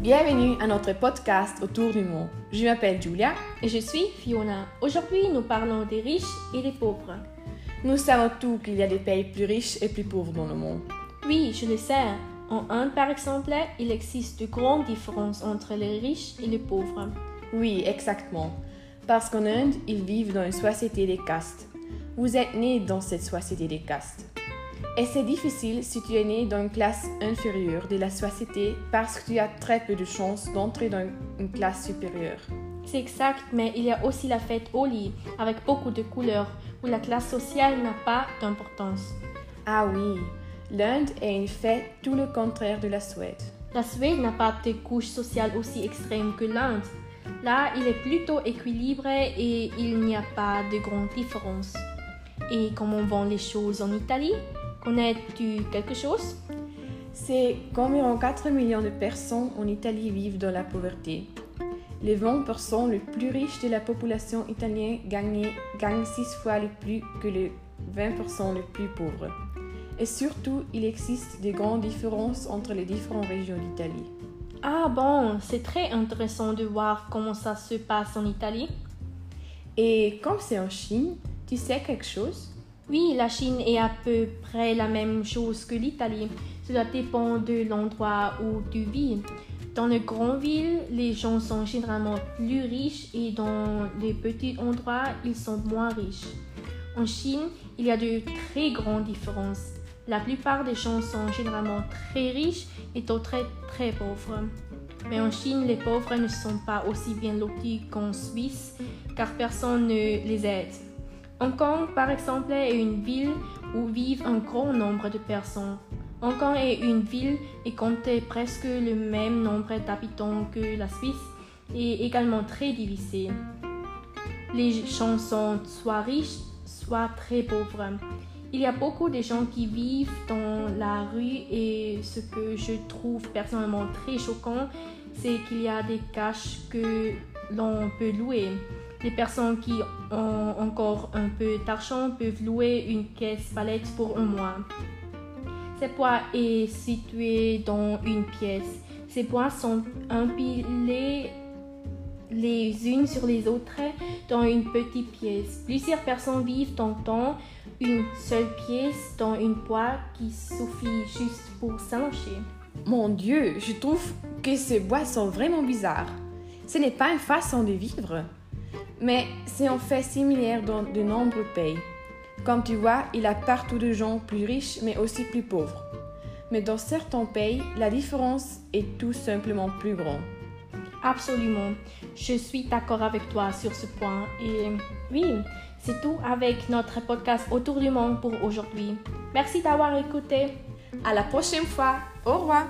Bienvenue à notre podcast Autour du monde. Je m'appelle Julia. Et je suis Fiona. Aujourd'hui, nous parlons des riches et des pauvres. Nous savons tous qu'il y a des pays plus riches et plus pauvres dans le monde. Oui, je le sais. En Inde, par exemple, il existe de grandes différences entre les riches et les pauvres. Oui, exactement. Parce qu'en Inde, ils vivent dans une société des castes. Vous êtes né dans cette société des castes. Et c'est difficile si tu es né dans une classe inférieure de la société parce que tu as très peu de chances d'entrer dans une classe supérieure. C'est exact, mais il y a aussi la fête au lit, avec beaucoup de couleurs, où la classe sociale n'a pas d'importance. Ah oui, l'Inde est une fête tout le contraire de la Suède. La Suède n'a pas de couche sociale aussi extrême que l'Inde. Là, il est plutôt équilibré et il n'y a pas de grandes différences. Et comment vont les choses en Italie? Connais-tu quelque chose C'est qu'environ 4 millions de personnes en Italie vivent dans la pauvreté? Les 20% les plus riches de la population italienne gagnent, gagnent 6 fois le plus que les 20% les plus pauvres. Et surtout, il existe de grandes différences entre les différentes régions d'Italie. Ah bon, c'est très intéressant de voir comment ça se passe en Italie. Et comme c'est en Chine, tu sais quelque chose? Oui, la Chine est à peu près la même chose que l'Italie. Cela dépend de l'endroit où tu vis. Dans les grandes villes, les gens sont généralement plus riches et dans les petits endroits, ils sont moins riches. En Chine, il y a de très grandes différences. La plupart des gens sont généralement très riches et d'autres très pauvres. Mais en Chine, les pauvres ne sont pas aussi bien lotis qu'en Suisse car personne ne les aide. Hong Kong, par exemple, est une ville où vivent un grand nombre de personnes. Hong Kong est une ville et compte presque le même nombre d'habitants que la Suisse et également très divisée. Les gens sont soit riches, soit très pauvres. Il y a beaucoup de gens qui vivent dans la rue et ce que je trouve personnellement très choquant, c'est qu'il y a des caches que l'on peut louer. Les personnes qui ont encore un peu d'argent peuvent louer une caisse palette pour un mois. Ces poids est situé dans une pièce. Ces poids sont empilés les unes sur les autres dans une petite pièce. Plusieurs personnes vivent dans une seule pièce dans une poids qui suffit juste pour s'allonger. Mon Dieu, je trouve que ces bois sont vraiment bizarres. Ce n'est pas une façon de vivre. Mais c'est en fait similaire dans de nombreux pays. Comme tu vois, il y a partout de gens plus riches mais aussi plus pauvres. Mais dans certains pays, la différence est tout simplement plus grande. Absolument. Je suis d'accord avec toi sur ce point. Et oui, c'est tout avec notre podcast Autour du monde pour aujourd'hui. Merci d'avoir écouté. À la prochaine fois. Au revoir.